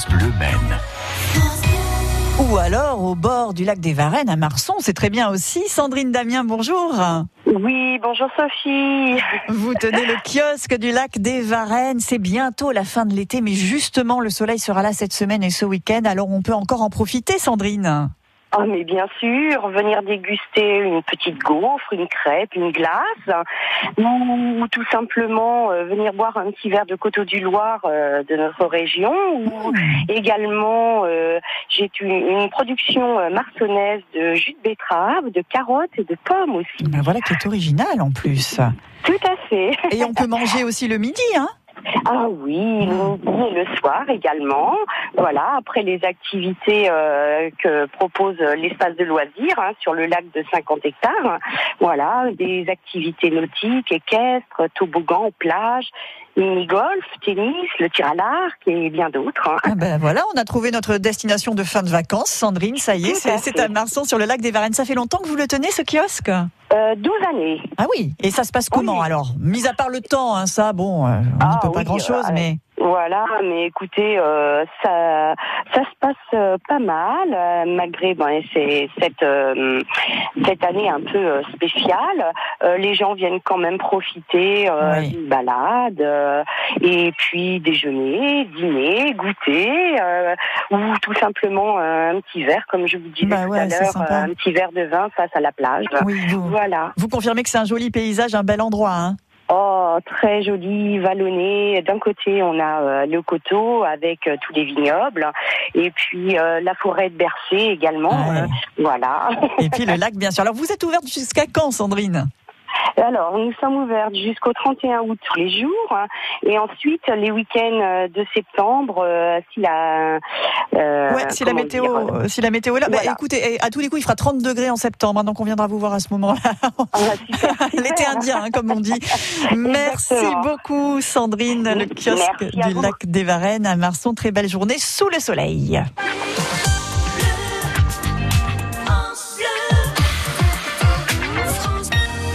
France Bleu Maine. Ou alors au bord du lac des Varennes à Marson, c'est très bien aussi. Sandrine Damien, bonjour. Oui, bonjour Sophie. Vous tenez le kiosque du lac des Varennes. C'est bientôt la fin de l'été, mais justement le soleil sera là cette semaine et ce week-end, alors on peut encore en profiter, Sandrine. Ah mais bien sûr, venir déguster une petite gaufre, une crêpe, une glace, ou, tout simplement euh, venir boire un petit verre de Coteau du Loir euh, de notre région, ou également euh, j'ai une, une production marsonnaise de jus de betterave, de carottes et de pommes aussi. Ben voilà qui est original en plus. Tout à fait. Et on peut manger aussi le midi, hein Ah oui, le midi et le soir également. Voilà, après les activités euh, que propose l'espace de loisirs hein, sur le lac de 50 hectares. Voilà, des activités nautiques, équestres, toboggan, plage, mini-golf, tennis, le tir à l'arc et bien d'autres. hein. Ah ben voilà, on a trouvé notre destination de fin de vacances, Sandrine. Ça y est, c'est à Marson sur le lac des Varennes. Ça fait longtemps que vous le tenez ce kiosque? Euh, 12 années. Ah oui. Et ça se passe comment Oui. alors? Mis à part le temps, hein, ça, bon, euh, on n'y Ah peut pas oui, grand-chose, euh, mais Voilà, mais écoutez, euh, ça, ça se passe euh, pas mal, euh, malgré ben, c'est cette euh, cette année un peu spéciale. Euh, les gens viennent quand même profiter euh, Oui. d'une balade, euh, et puis déjeuner, dîner, goûter, euh, ou tout simplement euh, un petit verre, comme je vous disais Bah tout ouais, à l'heure, un petit verre de vin face à la plage. oui, vous, Voilà. vous confirmez que c'est un joli paysage, un bel endroit, hein Oh, très joli, vallonné. D'un côté, on a euh, le coteau avec euh, tous les vignobles, et puis euh, la forêt de Bercé également. Ouais. euh, voilà. Et puis le lac, bien sûr. Alors vous êtes ouverte jusqu'à quand, Sandrine? Alors, nous sommes ouverts jusqu'au 31 août tous les jours, hein, et ensuite les week-ends euh, de septembre, euh, si la euh, Ouais, si la météo, dire, si la météo est là. Bah, écoutez, eh, à tous les coups, il fera 30 degrés en septembre, hein, donc on viendra vous voir à ce moment-là. ah, super. L'été indien, hein, comme on dit. Merci beaucoup, Sandrine, le kiosque Merci du lac des Varennes à Marson. Très belle journée sous le soleil.